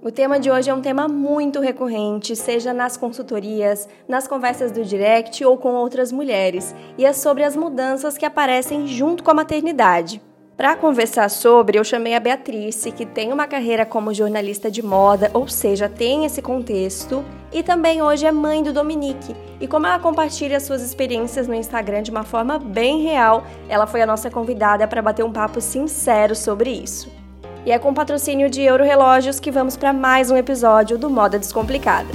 O tema de hoje é um tema muito recorrente, seja nas consultorias, nas conversas do direct ou com outras mulheres, e é sobre as mudanças que aparecem junto com a maternidade. Para conversar sobre, eu chamei a Beatriz, que tem uma carreira como jornalista de moda, ou seja, tem esse contexto, e também hoje é mãe do Dominique. E como ela compartilha suas experiências no Instagram de uma forma bem real, ela foi a nossa convidada para bater um papo sincero sobre isso. E é com patrocínio de Euro Relógios que vamos para mais um episódio do Moda Descomplicada.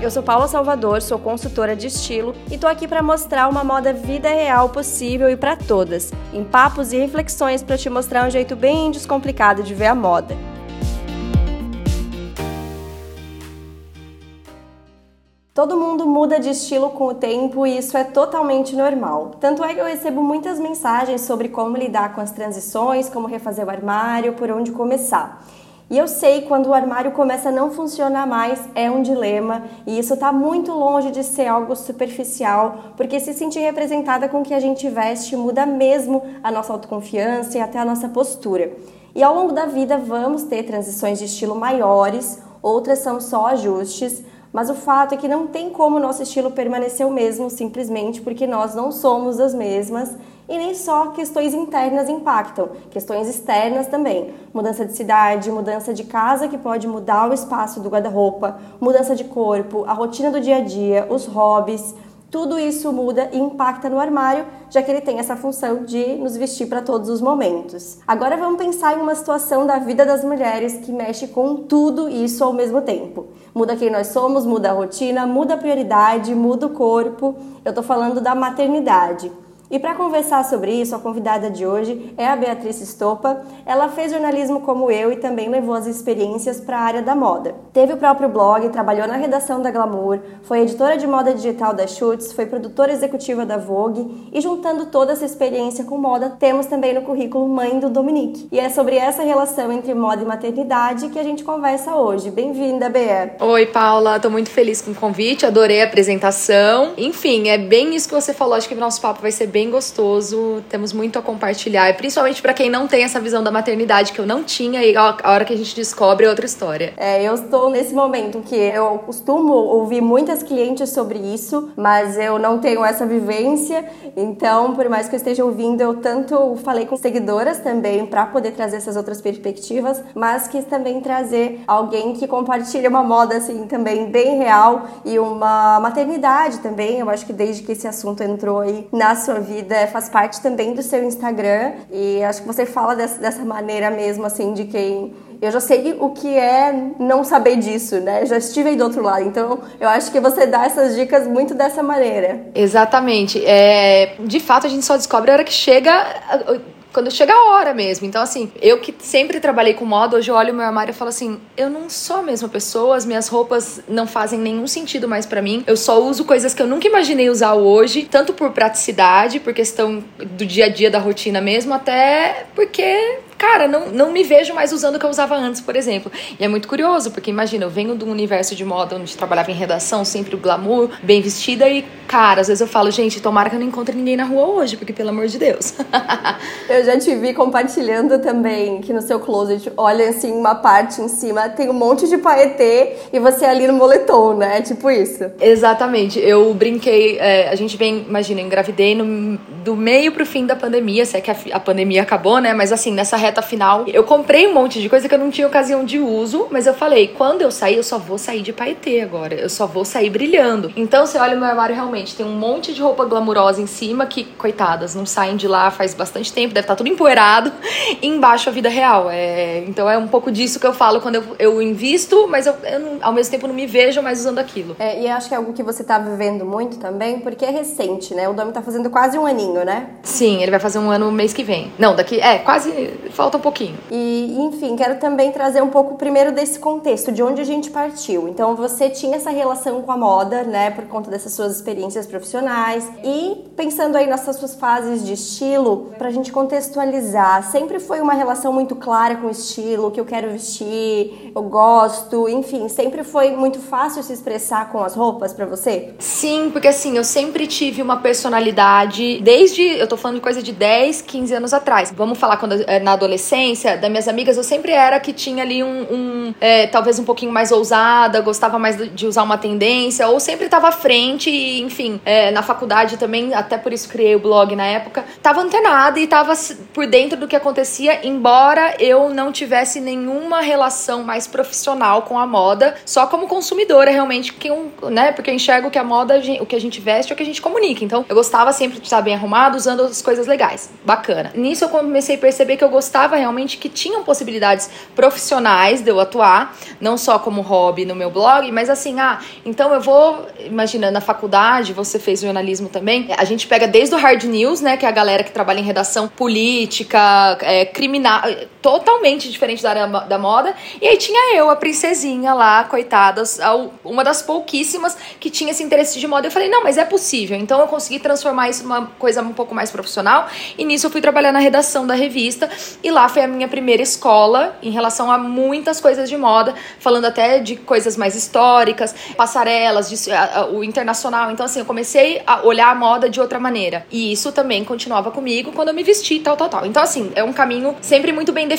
Eu sou Paula Salvador, sou consultora de estilo e tô aqui para mostrar uma moda vida real possível e para todas, em papos e reflexões para te mostrar um jeito bem descomplicado de ver a moda. Todo mundo muda de estilo com o tempo e isso é totalmente normal. Tanto é que eu recebo muitas mensagens sobre como lidar com as transições, como refazer o armário, por onde começar. E eu sei quando o armário começa a não funcionar mais é um dilema e isso está muito longe de ser algo superficial, porque se sentir representada com o que a gente veste muda mesmo a nossa autoconfiança e até a nossa postura. E ao longo da vida vamos ter transições de estilo maiores, outras são só ajustes, mas o fato é que não tem como nosso estilo permanecer o mesmo simplesmente porque nós não somos as mesmas e nem só questões internas impactam, questões externas também. Mudança de cidade, mudança de casa que pode mudar o espaço do guarda-roupa, mudança de corpo, a rotina do dia a dia, os hobbies, tudo isso muda e impacta no armário, já que ele tem essa função de nos vestir para todos os momentos. Agora vamos pensar em uma situação da vida das mulheres que mexe com tudo isso ao mesmo tempo. Muda quem nós somos, muda a rotina, muda a prioridade, muda o corpo. Eu estou falando da maternidade. E para conversar sobre isso, a convidada de hoje é a Beatriz Estopa. Ela fez jornalismo como eu e também levou as experiências para a área da moda. Teve o próprio blog, trabalhou na redação da Glamour, foi editora de moda digital da Schutz, foi produtora executiva da Vogue e juntando toda essa experiência com moda, temos também no currículo Mãe do Dominique. E é sobre essa relação entre moda e maternidade que a gente conversa hoje. Bem-vinda, Bea. Oi, Paula. Tô muito feliz com o convite, adorei a apresentação. Enfim, é bem isso que você falou, acho que o nosso papo vai ser bem gostoso, temos muito a compartilhar, principalmente para quem não tem essa visão da maternidade que eu não tinha e a hora que a gente descobre é outra história. É, eu estou nesse momento que eu costumo ouvir muitas clientes sobre isso, mas eu não tenho essa vivência, então por mais que eu esteja ouvindo, eu tanto falei com seguidoras também para poder trazer essas outras perspectivas, mas quis também trazer alguém que compartilha uma moda assim também bem real e uma maternidade também. Eu acho que desde que esse assunto entrou aí na sua vida faz parte também do seu Instagram e acho que você fala dessa, dessa maneira mesmo, assim, de quem eu já sei o que é não saber disso, né? Já estive aí do outro lado. Então, eu acho que você dá essas dicas muito dessa maneira. Exatamente. É, de fato, a gente só descobre a hora que chega quando chega a hora mesmo. Então, assim, eu que sempre trabalhei com moda, hoje eu olho o meu armário e falo assim: eu não sou a mesma pessoa, as minhas roupas não fazem nenhum sentido mais para mim. Eu só uso coisas que eu nunca imaginei usar hoje, tanto por praticidade, por questão do dia a dia da rotina mesmo, até porque cara, não, não me vejo mais usando o que eu usava antes, por exemplo. E é muito curioso, porque imagina, eu venho de um universo de moda onde trabalhava em redação, sempre o glamour, bem vestida, e, cara, às vezes eu falo, gente, tomara que eu não encontre ninguém na rua hoje, porque pelo amor de Deus. eu já te vi compartilhando também que no seu closet, olha assim, uma parte em cima, tem um monte de paetê e você ali no moletom, né? Tipo isso. Exatamente. Eu brinquei, é, a gente vem, imagina, eu engravidei no, do meio pro fim da pandemia, se é que a, a pandemia acabou, né? Mas assim, nessa reta final. Eu comprei um monte de coisa que eu não tinha ocasião de uso, mas eu falei, quando eu sair, eu só vou sair de paetê agora. Eu só vou sair brilhando. Então, você olha o meu armário realmente, tem um monte de roupa glamurosa em cima que, coitadas, não saem de lá faz bastante tempo, deve estar tá tudo empoeirado. E embaixo a vida real. É... Então é um pouco disso que eu falo quando eu, eu invisto, mas eu, eu não, ao mesmo tempo não me vejo mais usando aquilo. É, e acho que é algo que você tá vivendo muito também, porque é recente, né? O Domi tá fazendo quase um aninho, né? Sim, ele vai fazer um ano mês que vem. Não, daqui. É, quase falta um pouquinho. E, enfim, quero também trazer um pouco primeiro desse contexto, de onde a gente partiu. Então, você tinha essa relação com a moda, né, por conta dessas suas experiências profissionais. E pensando aí nessas suas fases de estilo, pra gente contextualizar, sempre foi uma relação muito clara com o estilo, o que eu quero vestir, eu gosto, enfim, sempre foi muito fácil se expressar com as roupas para você? Sim, porque assim, eu sempre tive uma personalidade, desde, eu tô falando de coisa de 10, 15 anos atrás. Vamos falar quando na adolescência adolescência, das minhas amigas, eu sempre era que tinha ali um, um é, talvez um pouquinho mais ousada, gostava mais de usar uma tendência, ou sempre estava à frente, e, enfim, é, na faculdade também, até por isso criei o blog na época, tava antenada e tava por dentro do que acontecia, embora eu não tivesse nenhuma relação mais profissional com a moda, só como consumidora realmente, que um, né, porque eu enxergo que a moda, o que a gente veste é o que a gente comunica. Então, eu gostava sempre de estar bem arrumado, usando as coisas legais. Bacana. Nisso eu comecei a perceber que eu gostava realmente que tinham possibilidades profissionais de eu atuar, não só como hobby no meu blog, mas assim, ah, então eu vou, imagina, na faculdade, você fez jornalismo também, a gente pega desde o hard news, né, que é a galera que trabalha em redação política, é, criminal, totalmente diferente da área da moda, e aí tinha eu, a princesinha lá, coitada, uma das pouquíssimas que tinha esse interesse de moda. Eu falei, não, mas é possível. Então eu consegui transformar isso numa coisa um pouco mais profissional, e nisso eu fui trabalhar na redação da revista, e lá foi a minha primeira escola em relação a muitas coisas de moda, falando até de coisas mais históricas, passarelas, de, a, a, o internacional. Então, assim, eu comecei a olhar a moda de outra maneira. E isso também continuava comigo quando eu me vesti, tal, tal, tal. Então, assim, é um caminho sempre muito bem definido.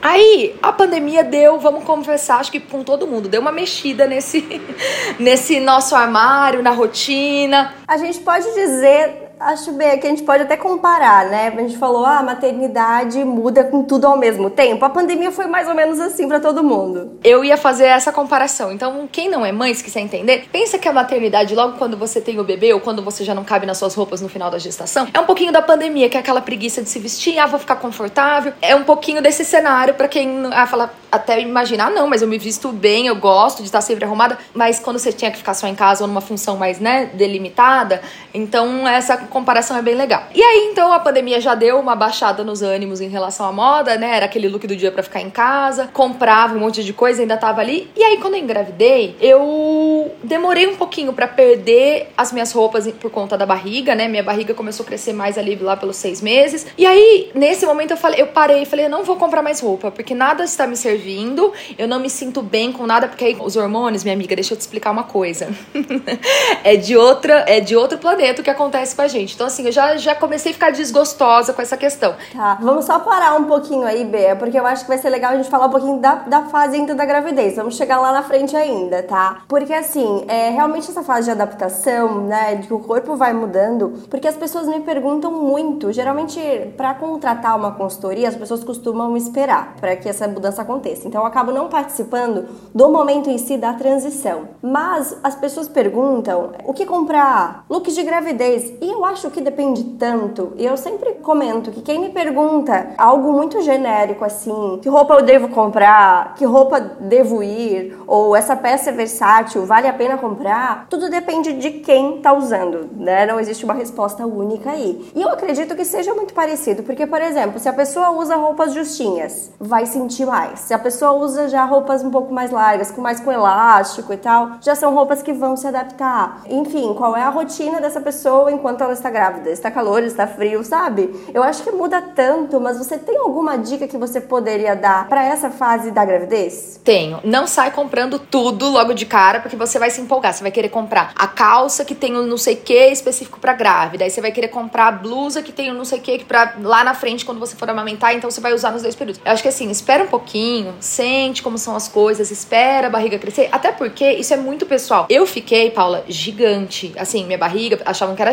Aí, a pandemia deu, vamos conversar, acho que com todo mundo, deu uma mexida nesse, nesse nosso armário, na rotina. A gente pode dizer Acho bem, que a gente pode até comparar, né? A gente falou, ah, a maternidade muda com tudo ao mesmo tempo. A pandemia foi mais ou menos assim para todo mundo. Eu ia fazer essa comparação. Então, quem não é mãe, se quiser entender, pensa que a maternidade, logo quando você tem o bebê ou quando você já não cabe nas suas roupas no final da gestação, é um pouquinho da pandemia, que é aquela preguiça de se vestir, ah, vou ficar confortável. É um pouquinho desse cenário para quem ah, fala, até imaginar, não, mas eu me visto bem, eu gosto de estar sempre arrumada, mas quando você tinha que ficar só em casa ou numa função mais, né, delimitada, então essa comparação é bem legal. E aí, então, a pandemia já deu uma baixada nos ânimos em relação à moda, né? Era aquele look do dia para ficar em casa, comprava um monte de coisa, ainda tava ali. E aí, quando eu engravidei, eu demorei um pouquinho para perder as minhas roupas por conta da barriga, né? Minha barriga começou a crescer mais ali lá pelos seis meses. E aí, nesse momento, eu falei, eu parei e falei, eu não vou comprar mais roupa, porque nada está me servindo, eu não me sinto bem com nada, porque aí os hormônios, minha amiga, deixa eu te explicar uma coisa. é de outra, é de outro planeta o que acontece com a gente. Então, assim, eu já, já comecei a ficar desgostosa com essa questão. Tá, vamos só parar um pouquinho aí, Bea, porque eu acho que vai ser legal a gente falar um pouquinho da, da fase ainda da gravidez. Vamos chegar lá na frente ainda, tá? Porque, assim, é realmente essa fase de adaptação, né, de que o corpo vai mudando, porque as pessoas me perguntam muito. Geralmente, para contratar uma consultoria, as pessoas costumam esperar para que essa mudança aconteça. Então, eu acabo não participando do momento em si da transição. Mas as pessoas perguntam o que comprar, looks de gravidez, e eu acho acho que depende tanto. E eu sempre comento que quem me pergunta algo muito genérico assim, que roupa eu devo comprar, que roupa devo ir, ou essa peça é versátil, vale a pena comprar, tudo depende de quem tá usando, né? Não existe uma resposta única aí. E eu acredito que seja muito parecido, porque, por exemplo, se a pessoa usa roupas justinhas, vai sentir mais. Se a pessoa usa já roupas um pouco mais largas, com mais com elástico e tal, já são roupas que vão se adaptar. Enfim, qual é a rotina dessa pessoa enquanto ela está grávida, está calor, está frio, sabe? Eu acho que muda tanto, mas você tem alguma dica que você poderia dar para essa fase da gravidez? Tenho. Não sai comprando tudo logo de cara, porque você vai se empolgar. Você vai querer comprar a calça que tem um não sei que específico para grávida. Aí você vai querer comprar a blusa que tem um não sei que para lá na frente quando você for amamentar, então você vai usar nos dois períodos. Eu acho que assim, espera um pouquinho, sente como são as coisas, espera a barriga crescer, até porque isso é muito pessoal. Eu fiquei, Paula, gigante. Assim, minha barriga, achavam que era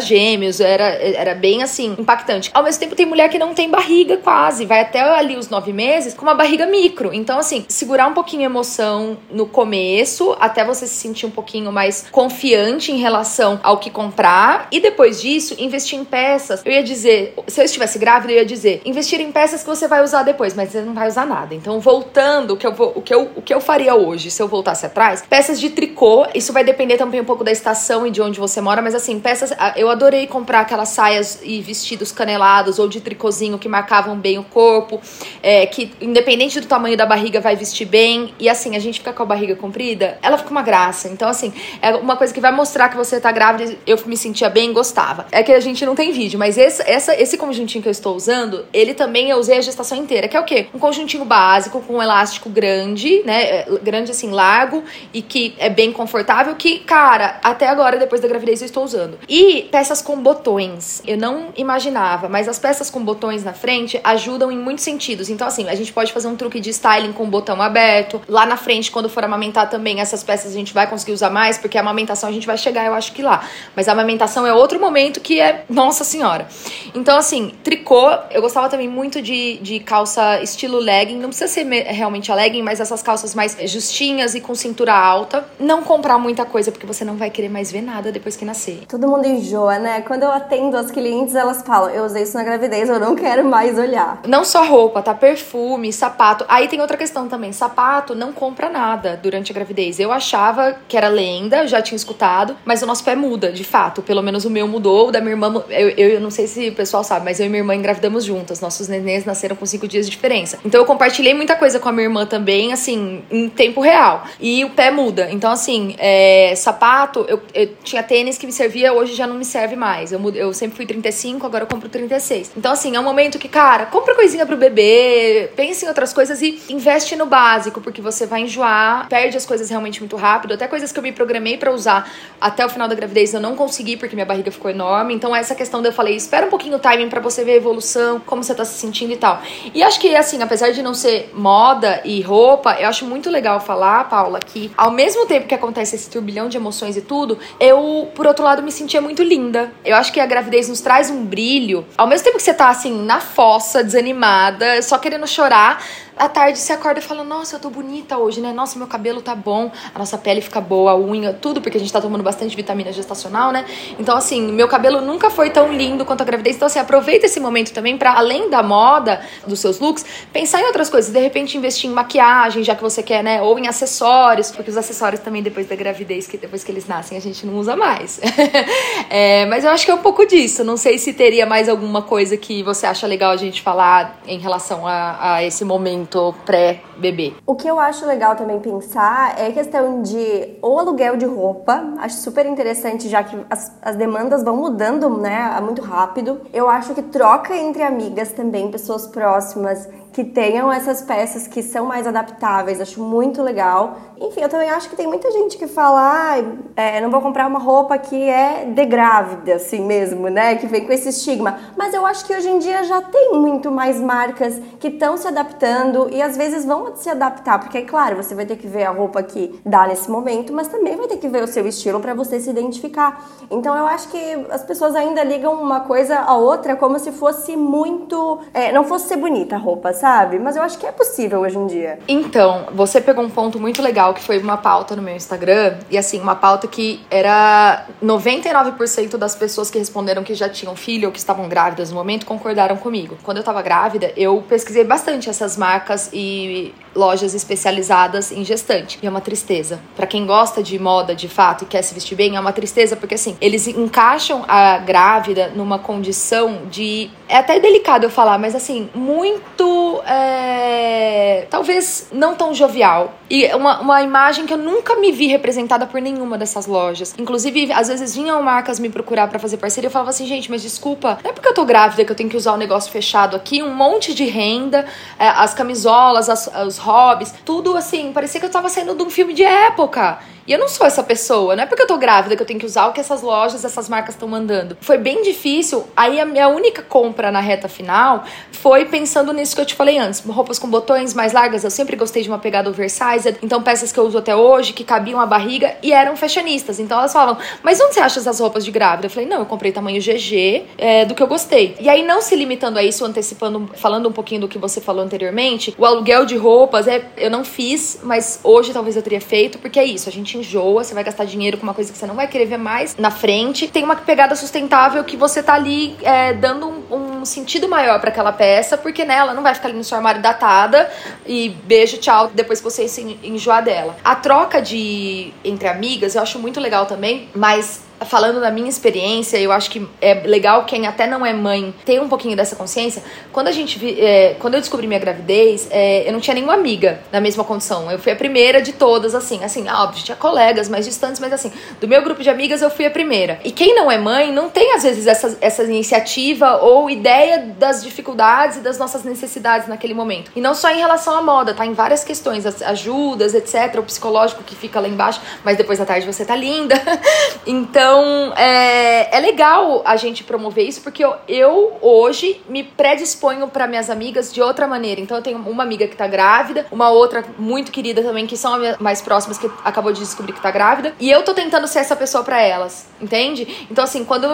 era, era bem assim, impactante. Ao mesmo tempo, tem mulher que não tem barriga quase, vai até ali os nove meses com uma barriga micro. Então, assim, segurar um pouquinho a emoção no começo, até você se sentir um pouquinho mais confiante em relação ao que comprar, e depois disso, investir em peças. Eu ia dizer, se eu estivesse grávida, eu ia dizer, investir em peças que você vai usar depois, mas você não vai usar nada. Então, voltando, o que eu, vou, o que eu, o que eu faria hoje, se eu voltasse atrás, peças de tricô, isso vai depender também um pouco da estação e de onde você mora, mas assim, peças, eu adorei comprar comprar aquelas saias e vestidos canelados ou de tricôzinho que marcavam bem o corpo, é, que independente do tamanho da barriga vai vestir bem. E assim, a gente fica com a barriga comprida, ela fica uma graça. Então, assim, é uma coisa que vai mostrar que você tá grávida. Eu me sentia bem, gostava. É que a gente não tem vídeo, mas esse, essa, esse conjuntinho que eu estou usando, ele também eu usei a gestação inteira, que é o quê? Um conjuntinho básico com elástico grande, né? É, grande assim, largo e que é bem confortável, que, cara, até agora, depois da gravidez, eu estou usando. E peças com botões. Eu não imaginava, mas as peças com botões na frente ajudam em muitos sentidos. Então, assim, a gente pode fazer um truque de styling com o botão aberto. Lá na frente, quando for amamentar também, essas peças a gente vai conseguir usar mais, porque a amamentação a gente vai chegar, eu acho que lá. Mas a amamentação é outro momento que é, nossa senhora. Então, assim, tricô, eu gostava também muito de, de calça estilo legging. Não precisa ser realmente a legging, mas essas calças mais justinhas e com cintura alta. Não comprar muita coisa, porque você não vai querer mais ver nada depois que nascer. Todo mundo enjoa, né? Quando eu atendo as clientes, elas falam: eu usei isso na gravidez, eu não quero mais olhar. Não só roupa, tá? Perfume, sapato. Aí tem outra questão também: sapato não compra nada durante a gravidez. Eu achava que era lenda, já tinha escutado, mas o nosso pé muda, de fato. Pelo menos o meu mudou, o da minha irmã. Eu, eu não sei se o pessoal sabe, mas eu e minha irmã engravidamos juntas. Nossos nenês nasceram com cinco dias de diferença. Então eu compartilhei muita coisa com a minha irmã também, assim, em tempo real. E o pé muda. Então, assim, é, sapato, eu, eu, tinha tênis que me servia, hoje já não me serve mais. Eu, eu sempre fui 35, agora eu compro 36. Então, assim, é um momento que, cara, compra coisinha pro bebê, pense em outras coisas e investe no básico, porque você vai enjoar, perde as coisas realmente muito rápido. Até coisas que eu me programei para usar até o final da gravidez eu não consegui, porque minha barriga ficou enorme. Então, essa questão de eu falei, espera um pouquinho o timing para você ver a evolução, como você tá se sentindo e tal. E acho que, assim, apesar de não ser moda e roupa, eu acho muito legal falar, Paula, que ao mesmo tempo que acontece esse turbilhão de emoções e tudo, eu, por outro lado, me sentia muito linda. Eu acho que a gravidez nos traz um brilho. Ao mesmo tempo que você tá, assim, na fossa, desanimada, só querendo chorar, à tarde você acorda e fala: Nossa, eu tô bonita hoje, né? Nossa, meu cabelo tá bom, a nossa pele fica boa, a unha, tudo, porque a gente tá tomando bastante vitamina gestacional, né? Então, assim, meu cabelo nunca foi tão lindo quanto a gravidez. Então, assim, aproveita esse momento também para além da moda dos seus looks, pensar em outras coisas. De repente, investir em maquiagem, já que você quer, né? Ou em acessórios, porque os acessórios também depois da gravidez, que depois que eles nascem, a gente não usa mais. é, mas eu acho que é um pouco disso. Não sei se teria mais alguma coisa que você acha legal a gente falar em relação a, a esse momento momento pré-bebê. O que eu acho legal também pensar é a questão de ou aluguel de roupa, acho super interessante já que as, as demandas vão mudando, né, muito rápido. Eu acho que troca entre amigas também, pessoas próximas, que tenham essas peças que são mais adaptáveis, acho muito legal. Enfim, eu também acho que tem muita gente que fala, ah, é, não vou comprar uma roupa que é de grávida, assim mesmo, né? Que vem com esse estigma. Mas eu acho que hoje em dia já tem muito mais marcas que estão se adaptando e às vezes vão se adaptar, porque é claro, você vai ter que ver a roupa que dá nesse momento, mas também vai ter que ver o seu estilo para você se identificar. Então eu acho que as pessoas ainda ligam uma coisa a outra como se fosse muito. É, não fosse ser bonita a roupa, sabe? Mas eu acho que é possível hoje em dia. Então, você pegou um ponto muito legal que foi uma pauta no meu Instagram. E assim, uma pauta que era 99% das pessoas que responderam que já tinham filho ou que estavam grávidas no momento concordaram comigo. Quando eu tava grávida, eu pesquisei bastante essas marcas e lojas especializadas em gestante. E é uma tristeza. Para quem gosta de moda de fato e quer se vestir bem, é uma tristeza porque assim, eles encaixam a grávida numa condição de. É até delicado eu falar, mas assim, muito. É... Talvez não tão jovial. E uma, uma imagem que eu nunca me vi representada por nenhuma dessas lojas. Inclusive, às vezes vinham marcas me procurar para fazer parceria eu falava assim, gente, mas desculpa, não é porque eu tô grávida que eu tenho que usar o um negócio fechado aqui, um monte de renda, é, as camisolas, as, os hobbies, tudo assim, parecia que eu tava saindo de um filme de época. E eu não sou essa pessoa, não é porque eu tô grávida que eu tenho que usar o que essas lojas, essas marcas estão mandando. Foi bem difícil. Aí a minha única compra na reta final foi pensando nisso que eu te falei antes. Roupas com botões mais largas, eu sempre gostei de uma pegada oversized, então peças que eu uso até hoje, que cabiam a barriga e eram fashionistas. Então elas falavam, mas onde você acha essas roupas de grávida? Eu falei, não, eu comprei tamanho GG, é, do que eu gostei. E aí, não se limitando a isso, antecipando, falando um pouquinho do que você falou anteriormente, o aluguel de roupas, é, eu não fiz, mas hoje talvez eu teria feito, porque é isso, a gente enjoa, você vai gastar dinheiro com uma coisa que você não vai querer ver mais na frente. Tem uma pegada sustentável que você tá ali é, dando um, um, sentido maior para aquela peça, porque né, ela não vai ficar ali no seu armário datada e beijo, tchau, depois que você se enjoar dela. A troca de entre amigas eu acho muito legal também, mas falando da minha experiência, eu acho que é legal quem até não é mãe ter um pouquinho dessa consciência. Quando a gente, é, quando eu descobri minha gravidez, é, eu não tinha nenhuma amiga na mesma condição. Eu fui a primeira de todas, assim, assim, ah, óbvio, tinha colegas mais distantes, mas assim, do meu grupo de amigas eu fui a primeira. E quem não é mãe não tem às vezes essa, essa iniciativa ou ideia das dificuldades e das nossas necessidades naquele momento. E não só em relação à moda, tá? Em várias questões, as ajudas, etc. O psicológico que fica lá embaixo, mas depois da tarde você tá linda. então, é, é legal a gente promover isso, porque eu, eu hoje me predisponho para minhas amigas de outra maneira. Então, eu tenho uma amiga que tá grávida, uma outra muito querida também, que são mais próximas, que acabou de descobrir que tá grávida. E eu tô tentando ser essa pessoa para elas, entende? Então, assim, quando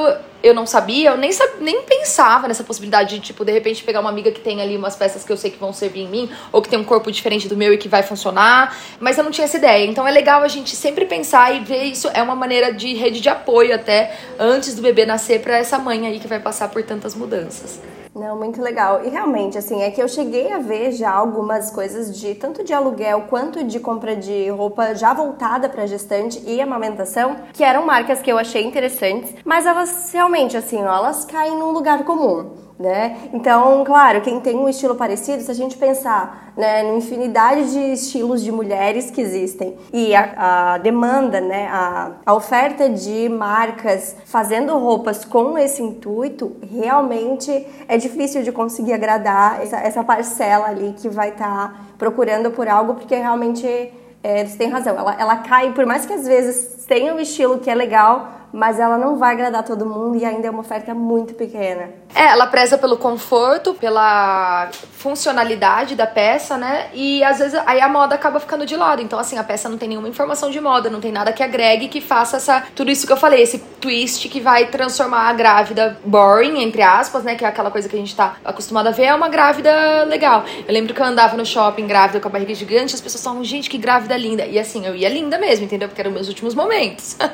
eu não sabia, eu nem, nem pensava nessa possibilidade de, tipo, de repente pegar uma amiga que tem ali umas peças que eu sei que vão servir em mim, ou que tem um corpo diferente do meu e que vai funcionar, mas eu não tinha essa ideia. Então é legal a gente sempre pensar e ver isso é uma maneira de rede de apoio até antes do bebê nascer para essa mãe aí que vai passar por tantas mudanças. Não, muito legal. E realmente, assim, é que eu cheguei a ver já algumas coisas de tanto de aluguel quanto de compra de roupa já voltada para gestante e amamentação, que eram marcas que eu achei interessantes, mas elas realmente, assim, elas caem num lugar comum né? Então, claro, quem tem um estilo parecido, se a gente pensar né, na infinidade de estilos de mulheres que existem e a, a demanda, né, a, a, oferta de marcas fazendo roupas com esse intuito, realmente é difícil de conseguir agradar essa, essa parcela ali que vai estar tá procurando por algo, porque realmente é, você tem razão, ela, ela cai, por mais que às vezes tenha um estilo que é legal, mas ela não vai agradar todo mundo e ainda é uma oferta muito pequena. É, ela preza pelo conforto, pela funcionalidade da peça, né? E às vezes aí a moda acaba ficando de lado. Então, assim, a peça não tem nenhuma informação de moda, não tem nada que agregue que faça essa tudo isso que eu falei, esse twist que vai transformar a grávida boring, entre aspas, né? Que é aquela coisa que a gente tá acostumado a ver, é uma grávida legal. Eu lembro que eu andava no shopping grávida com a barriga gigante, as pessoas falavam, gente, que grávida linda. E assim, eu ia linda mesmo, entendeu? Porque eram meus últimos momentos.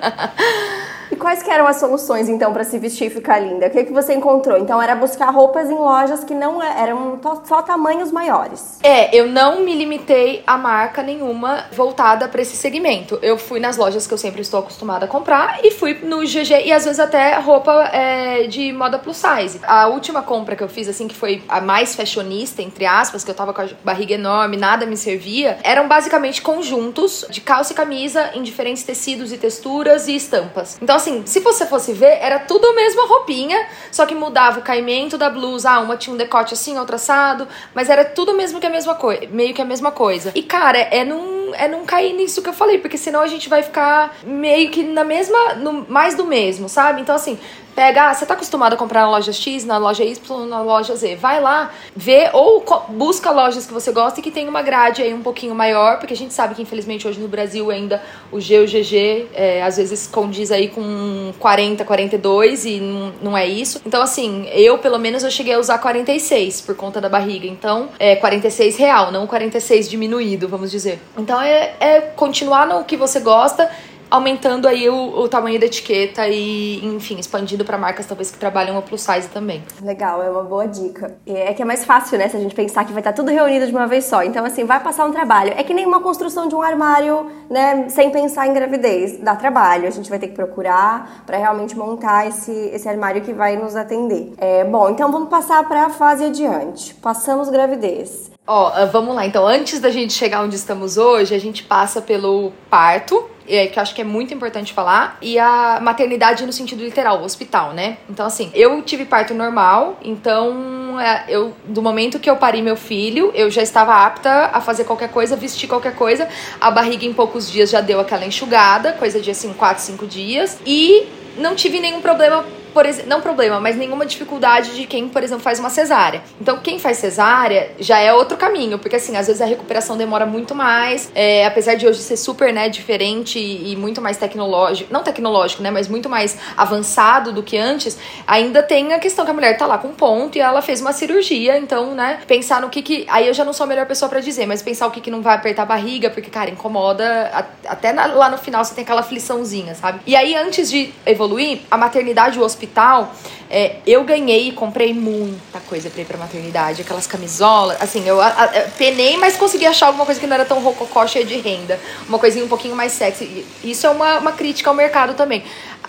E quais eram as soluções, então, para se vestir e ficar linda? O que, que você encontrou? Então, era buscar roupas em lojas que não é, eram só tamanhos maiores. É, eu não me limitei a marca nenhuma voltada para esse segmento. Eu fui nas lojas que eu sempre estou acostumada a comprar e fui no GG e às vezes até roupa é, de moda plus size. A última compra que eu fiz, assim, que foi a mais fashionista, entre aspas, que eu tava com a barriga enorme, nada me servia, eram basicamente conjuntos de calça e camisa em diferentes tecidos e texturas e estampas. Então, assim, se você fosse ver, era tudo a mesma roupinha, só que mudava o caimento da blusa. Ah, uma tinha um decote assim, outra assado, mas era tudo mesmo que a mesma coisa, meio que a mesma coisa. E cara, é num, é não cair nisso que eu falei, porque senão a gente vai ficar meio que na mesma, no, mais do mesmo, sabe? Então assim, Pega, ah, você tá acostumado a comprar na loja X, na loja Y, na loja Z. Vai lá, vê ou busca lojas que você gosta e que tem uma grade aí um pouquinho maior, porque a gente sabe que infelizmente hoje no Brasil ainda o G o GG é, às vezes condiz aí com 40, 42 e não, não é isso. Então assim, eu pelo menos eu cheguei a usar 46 por conta da barriga. Então é 46 real, não 46 diminuído, vamos dizer. Então é, é continuar no que você gosta aumentando aí o, o tamanho da etiqueta e, enfim, expandindo para marcas talvez que trabalham a plus size também. Legal, é uma boa dica. É que é mais fácil, né, se a gente pensar que vai estar tudo reunido de uma vez só. Então, assim, vai passar um trabalho. É que nem uma construção de um armário, né, sem pensar em gravidez. Dá trabalho, a gente vai ter que procurar para realmente montar esse, esse armário que vai nos atender. É, bom, então vamos passar para a fase adiante. Passamos gravidez. Ó, oh, vamos lá. Então, antes da gente chegar onde estamos hoje, a gente passa pelo parto, é, que eu acho que é muito importante falar, e a maternidade no sentido literal, o hospital, né? Então, assim, eu tive parto normal, então é, eu, do momento que eu pari meu filho, eu já estava apta a fazer qualquer coisa, vestir qualquer coisa. A barriga em poucos dias já deu aquela enxugada, coisa de assim, 4, 5 dias, e não tive nenhum problema por exemplo, não problema, mas nenhuma dificuldade de quem, por exemplo, faz uma cesárea. Então, quem faz cesárea já é outro caminho, porque assim, às vezes a recuperação demora muito mais, é, apesar de hoje ser super, né, diferente e, e, muito mais tecnológico, não tecnológico, né, mas muito mais avançado do que antes, ainda tem a questão que a mulher tá lá com ponto e ela fez uma cirurgia, então, né, pensar no que que, aí eu já não sou a melhor pessoa para dizer, mas pensar o que que não vai apertar a barriga, porque, cara, incomoda, até na, lá no final você tem aquela afliçãozinha, sabe? E aí, antes de evoluir, a maternidade, o hospital hospital, é, eu ganhei e comprei muita coisa pra ir pra maternidade. Aquelas camisolas, assim, eu a, a, penei, mas consegui achar alguma coisa que não era tão rococó, cheia de renda. Uma coisinha um pouquinho mais sexy. Isso é uma, uma crítica ao mercado também.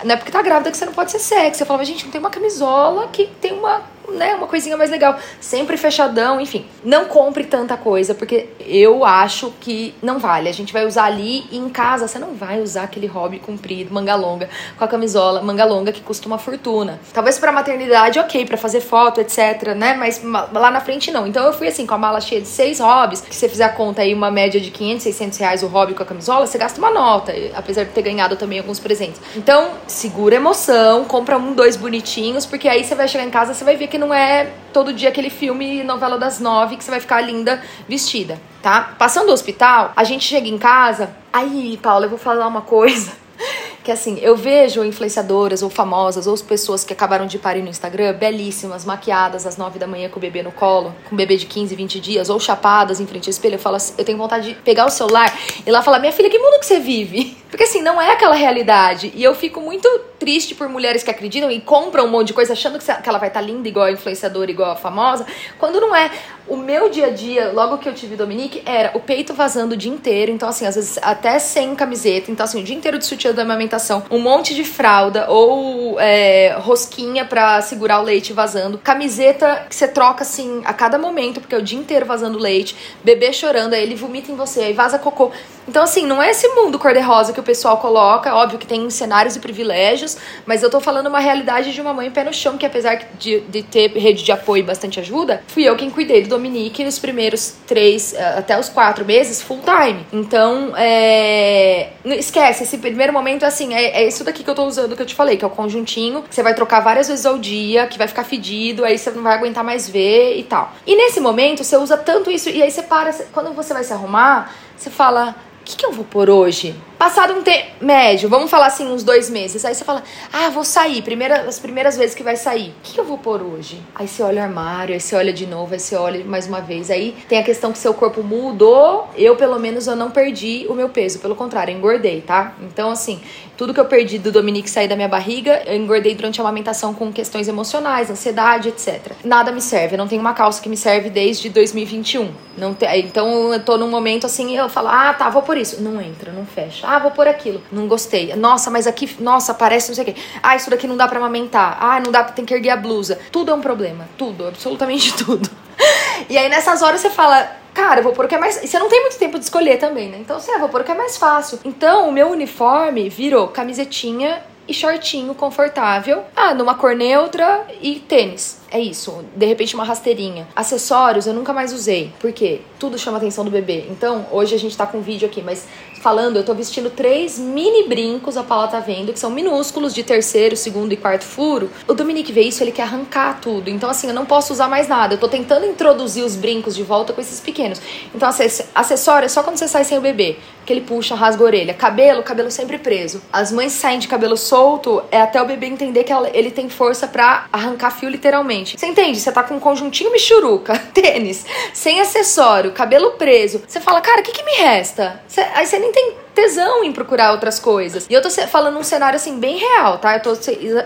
Não é porque tá grávida que você não pode ser sexy. Você falava, gente, não tem uma camisola que tem uma né, uma coisinha mais legal. Sempre fechadão, enfim. Não compre tanta coisa, porque eu acho que não vale. A gente vai usar ali e em casa você não vai usar aquele hobby comprido, manga longa, com a camisola manga longa que custa uma fortuna. Talvez pra maternidade, ok, para fazer foto, etc, né? Mas lá na frente não. Então eu fui assim, com a mala cheia de seis hobbies, que você fizer a conta aí, uma média de 500, 600 reais o hobby com a camisola, você gasta uma nota, apesar de ter ganhado também alguns presentes. Então, segura a emoção, compra um, dois bonitinhos, porque aí você vai chegar em casa, você vai ver que não é todo dia aquele filme novela das nove que você vai ficar linda vestida, tá? Passando o hospital, a gente chega em casa. Aí, Paula, eu vou falar uma coisa que assim, eu vejo influenciadoras ou famosas ou pessoas que acabaram de parir no Instagram, belíssimas, maquiadas às 9 da manhã com o bebê no colo, com um bebê de 15, 20 dias, ou chapadas em frente ao espelho. Eu falo assim, eu tenho vontade de pegar o celular e lá falar: "Minha filha, que mundo que você vive?" Porque assim, não é aquela realidade. E eu fico muito triste por mulheres que acreditam e compram um monte de coisa achando que ela vai estar tá linda igual a influenciadora, igual a famosa, quando não é. O meu dia a dia, logo que eu tive Dominique, era o peito vazando o dia inteiro. Então, assim, às vezes até sem camiseta. Então, assim, o dia inteiro de sutiã da amamentação. Um monte de fralda ou é, rosquinha pra segurar o leite vazando. Camiseta que você troca, assim, a cada momento, porque é o dia inteiro vazando leite. Bebê chorando, aí ele vomita em você, aí vaza cocô. Então, assim, não é esse mundo cor-de-rosa que o pessoal coloca. Óbvio que tem cenários e privilégios, mas eu tô falando uma realidade de uma mãe pé no chão, que apesar de, de ter rede de apoio e bastante ajuda, fui eu quem cuidei do Dominique nos primeiros três, eh, até os quatro meses, full time. Então, é... esquece, esse primeiro momento, assim, é, é isso daqui que eu tô usando que eu te falei, que é o conjuntinho, que você vai trocar várias vezes ao dia, que vai ficar fedido, aí você não vai aguentar mais ver e tal. E nesse momento, você usa tanto isso, e aí você para, quando você vai se arrumar, você fala o que, que eu vou pôr hoje? Passado um tempo médio, vamos falar assim, uns dois meses. Aí você fala, ah, vou sair, primeira, as primeiras vezes que vai sair. O que, que eu vou pôr hoje? Aí você olha o armário, aí você olha de novo, aí você olha mais uma vez. Aí tem a questão que seu corpo mudou. Eu, pelo menos, eu não perdi o meu peso. Pelo contrário, engordei, tá? Então, assim, tudo que eu perdi do Dominique sair da minha barriga, eu engordei durante a amamentação com questões emocionais, ansiedade, etc. Nada me serve. Eu não tenho uma calça que me serve desde 2021. Não te... Então, eu tô num momento assim, eu falo, ah, tá, vou por isso. Não entra, não fecha. Ah, vou por aquilo. Não gostei. Nossa, mas aqui, nossa, parece não sei o quê. Ah, isso daqui não dá para amamentar. Ah, não dá, tem que erguer a blusa. Tudo é um problema. Tudo, absolutamente tudo. E aí nessas horas você fala, cara, eu vou pôr o que é mais. E você não tem muito tempo de escolher também, né? Então você, ah, vou pôr o que é mais fácil. Então o meu uniforme virou camisetinha e shortinho confortável. Ah, numa cor neutra e tênis. É isso. De repente, uma rasteirinha. Acessórios eu nunca mais usei. Por quê? Tudo chama atenção do bebê. Então, hoje a gente tá com vídeo aqui, mas falando, eu tô vestindo três mini brincos, a Paula tá vendo, que são minúsculos de terceiro, segundo e quarto furo. O Dominique vê isso, ele quer arrancar tudo. Então, assim, eu não posso usar mais nada. Eu tô tentando introduzir os brincos de volta com esses pequenos. Então, acessório é só quando você sai sem o bebê, que ele puxa, rasga a orelha. Cabelo, cabelo sempre preso. As mães saem de cabelo solto, é até o bebê entender que ele tem força para arrancar fio literalmente. Você entende? Você tá com um conjuntinho michuruca, tênis, sem acessório, cabelo preso. Você fala, cara, o que, que me resta? Você, aí você nem tem tesão em procurar outras coisas. E eu tô falando um cenário assim bem real, tá? Eu tô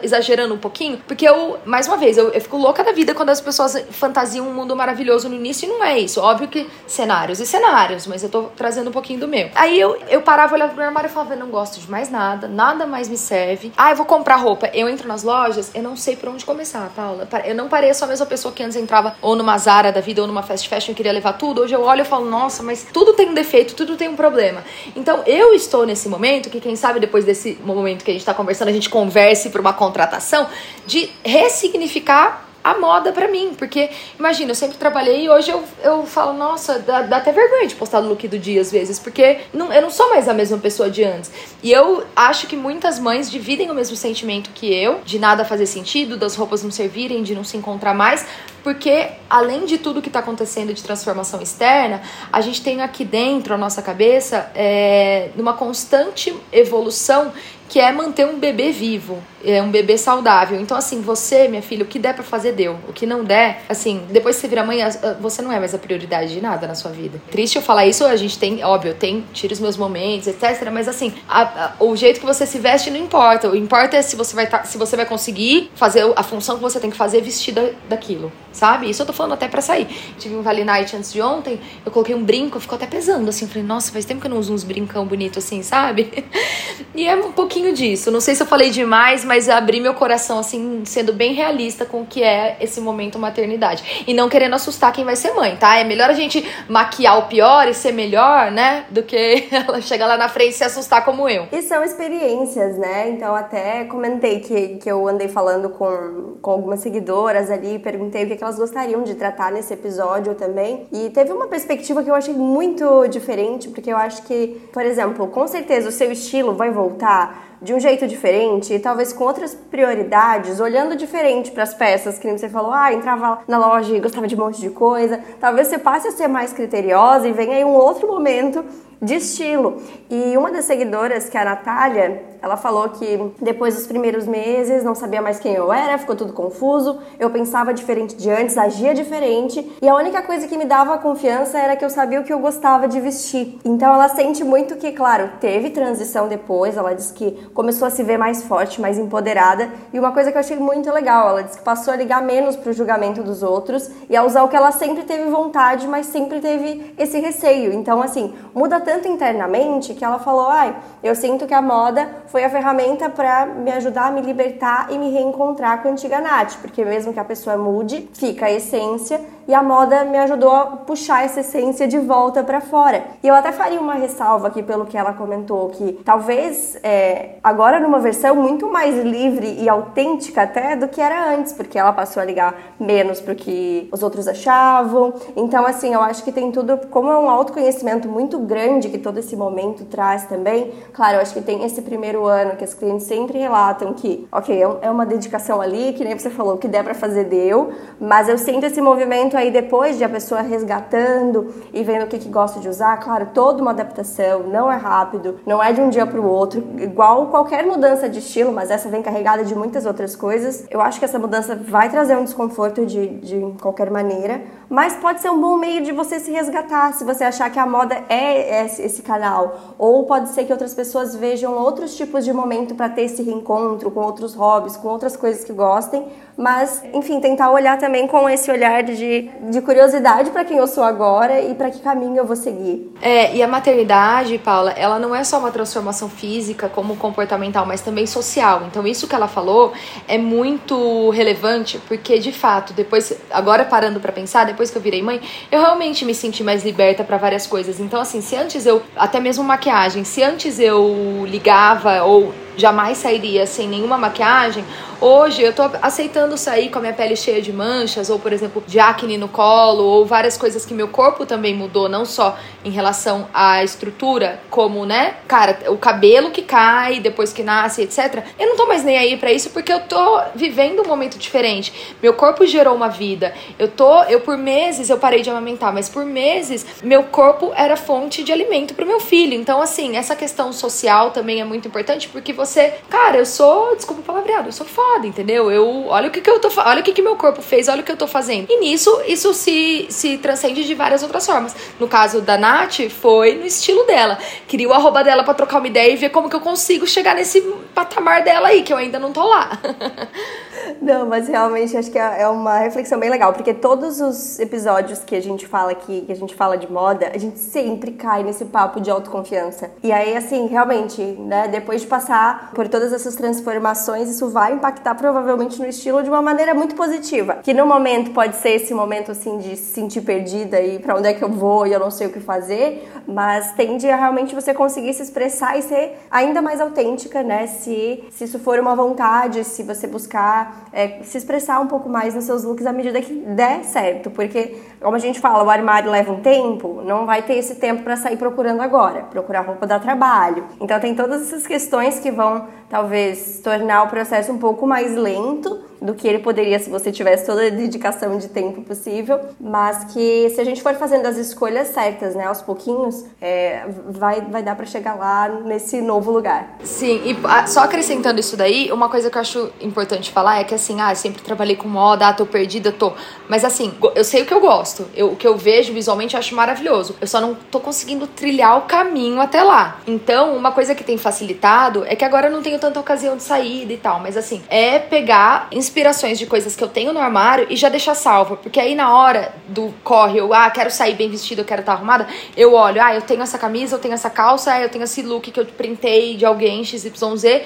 exagerando um pouquinho, porque eu, mais uma vez, eu, eu, fico louca da vida quando as pessoas fantasiam um mundo maravilhoso no início e não é isso. Óbvio que cenários e cenários, mas eu tô trazendo um pouquinho do meu. Aí eu, eu parava, olhava pro meu armário e falava, eu não gosto de mais nada, nada mais me serve. Ah, eu vou comprar roupa. Eu entro nas lojas, eu não sei por onde começar, Paula. Eu não pareço a mesma pessoa que antes entrava ou numa Zara da vida ou numa fast fashion e queria levar tudo. Hoje eu olho e falo, nossa, mas tudo tem um defeito, tudo tem um problema. Então eu estou nesse momento, que quem sabe depois desse momento que a gente está conversando, a gente converse para uma contratação, de ressignificar a moda para mim, porque imagina, eu sempre trabalhei e hoje eu, eu falo, nossa, dá, dá até vergonha de postar o look do dia às vezes, porque não, eu não sou mais a mesma pessoa de antes. E eu acho que muitas mães dividem o mesmo sentimento que eu, de nada fazer sentido, das roupas não servirem, de não se encontrar mais, porque além de tudo que está acontecendo de transformação externa, a gente tem aqui dentro a nossa cabeça é, numa constante evolução que é manter um bebê vivo, é um bebê saudável. Então, assim, você, minha filha, o que der para fazer, deu. O que não der, assim, depois que você vira mãe, você não é mais a prioridade de nada na sua vida. Triste eu falar isso, a gente tem, óbvio, tem, tiro os meus momentos, etc. Mas, assim, a, a, o jeito que você se veste não importa. O importa é se você vai, tá, se você vai conseguir fazer a função que você tem que fazer vestida daquilo, sabe? Isso eu tô falando até para sair. Tive um Vale Night antes de ontem, eu coloquei um brinco, ficou até pesando, assim. Eu falei, nossa, faz tempo que eu não uso uns brincão bonito assim, sabe? e é um pouquinho disso. Não sei se eu falei demais, mas abri meu coração, assim, sendo bem realista com o que é esse momento maternidade. E não querendo assustar quem vai ser mãe, tá? É melhor a gente maquiar o pior e ser melhor, né? Do que ela chegar lá na frente e se assustar como eu. E são experiências, né? Então, até comentei que, que eu andei falando com, com algumas seguidoras ali, perguntei o que, que elas gostariam de tratar nesse episódio também. E teve uma perspectiva que eu achei muito diferente, porque eu acho que, por exemplo, com certeza o seu estilo vai voltar de um jeito diferente e talvez com outras prioridades, olhando diferente para as peças, que nem você falou, ah, entrava na loja e gostava de um monte de coisa. Talvez você passe a ser mais criteriosa e venha aí um outro momento de estilo. E uma das seguidoras, que é a Natália, ela falou que depois dos primeiros meses não sabia mais quem eu era, ficou tudo confuso. Eu pensava diferente de antes, agia diferente. E a única coisa que me dava confiança era que eu sabia o que eu gostava de vestir. Então ela sente muito que, claro, teve transição depois. Ela disse que começou a se ver mais forte, mais empoderada. E uma coisa que eu achei muito legal, ela disse que passou a ligar menos pro julgamento dos outros e a usar o que ela sempre teve vontade, mas sempre teve esse receio. Então, assim, muda tanto internamente que ela falou: ai, eu sinto que a moda foi a ferramenta para me ajudar a me libertar e me reencontrar com a antiga Nath, porque mesmo que a pessoa mude, fica a essência e a moda me ajudou a puxar essa essência de volta para fora. E eu até faria uma ressalva aqui pelo que ela comentou, que talvez é, agora numa versão muito mais livre e autêntica até do que era antes, porque ela passou a ligar menos pro que os outros achavam. Então, assim, eu acho que tem tudo, como é um autoconhecimento muito grande que todo esse momento traz também. Claro, eu acho que tem esse primeiro ano que as clientes sempre relatam que, ok, é, é uma dedicação ali, que nem você falou, o que der para fazer deu, mas eu sinto esse movimento aí depois de a pessoa resgatando e vendo o que, que gosta de usar, claro, toda uma adaptação, não é rápido, não é de um dia para o outro, igual qualquer mudança de estilo, mas essa vem carregada de muitas outras coisas. Eu acho que essa mudança vai trazer um desconforto de, de qualquer maneira, mas pode ser um bom meio de você se resgatar, se você achar que a moda é esse canal, ou pode ser que outras pessoas vejam outros tipos de momento para ter esse reencontro com outros hobbies, com outras coisas que gostem, mas enfim, tentar olhar também com esse olhar de, de curiosidade para quem eu sou agora e para que caminho eu vou seguir. É, e a maternidade, Paula, ela não é só uma transformação física como comportamental, mas também social. Então isso que ela falou é muito relevante, porque de fato, depois agora parando para pensar, depois que eu virei mãe, eu realmente me senti mais liberta para várias coisas. Então assim, se antes eu até mesmo maquiagem, se antes eu ligava ou jamais sairia sem nenhuma maquiagem, Hoje eu tô aceitando sair com a minha pele cheia de manchas, ou por exemplo, de acne no colo, ou várias coisas que meu corpo também mudou, não só em relação à estrutura, como, né, cara, o cabelo que cai depois que nasce, etc. Eu não tô mais nem aí para isso porque eu tô vivendo um momento diferente. Meu corpo gerou uma vida. Eu tô, eu por meses eu parei de amamentar, mas por meses meu corpo era fonte de alimento pro meu filho. Então, assim, essa questão social também é muito importante porque você, cara, eu sou, desculpa o palavreado, eu sou foda foda, entendeu? Eu, olha o que, que eu tô olha o que, que meu corpo fez, olha o que eu tô fazendo. E nisso, isso se, se transcende de várias outras formas. No caso da Nath, foi no estilo dela. Queria o arroba dela pra trocar uma ideia e ver como que eu consigo chegar nesse patamar dela aí, que eu ainda não tô lá. Não, mas realmente acho que é, é uma reflexão bem legal, porque todos os episódios que a gente fala aqui, que a gente fala de moda, a gente sempre cai nesse papo de autoconfiança. E aí, assim, realmente, né, depois de passar por todas essas transformações, isso vai impactar provavelmente no estilo de uma maneira muito positiva. Que no momento pode ser esse momento, assim, de se sentir perdida e para onde é que eu vou e eu não sei o que fazer, mas tende a realmente você conseguir se expressar e ser ainda mais autêntica, né, se, se isso for uma vontade, se você buscar é, se expressar um pouco mais nos seus looks à medida que der certo, porque como a gente fala, o armário leva um tempo, não vai ter esse tempo para sair procurando agora, procurar roupa dá trabalho. Então tem todas essas questões que vão talvez tornar o processo um pouco mais lento do que ele poderia se você tivesse toda a dedicação de tempo possível, mas que se a gente for fazendo as escolhas certas, né, aos pouquinhos, é, vai, vai dar para chegar lá nesse novo lugar. Sim, e ah, só acrescentando isso daí, uma coisa que eu acho importante falar é que assim, ah, sempre trabalhei com moda, ah, tô perdida, tô. Mas assim, eu sei o que eu gosto, eu, o que eu vejo visualmente eu acho maravilhoso. Eu só não tô conseguindo trilhar o caminho até lá. Então, uma coisa que tem facilitado é que agora eu não tenho tanta ocasião de saída e tal, mas assim, é pegar inspirações de coisas que eu tenho no armário e já deixar salva. Porque aí na hora do corre, eu, ah, quero sair bem vestido, eu quero estar arrumada, eu olho, ah, eu tenho essa camisa, eu tenho essa calça, ah, eu tenho esse look que eu printei de alguém XYZ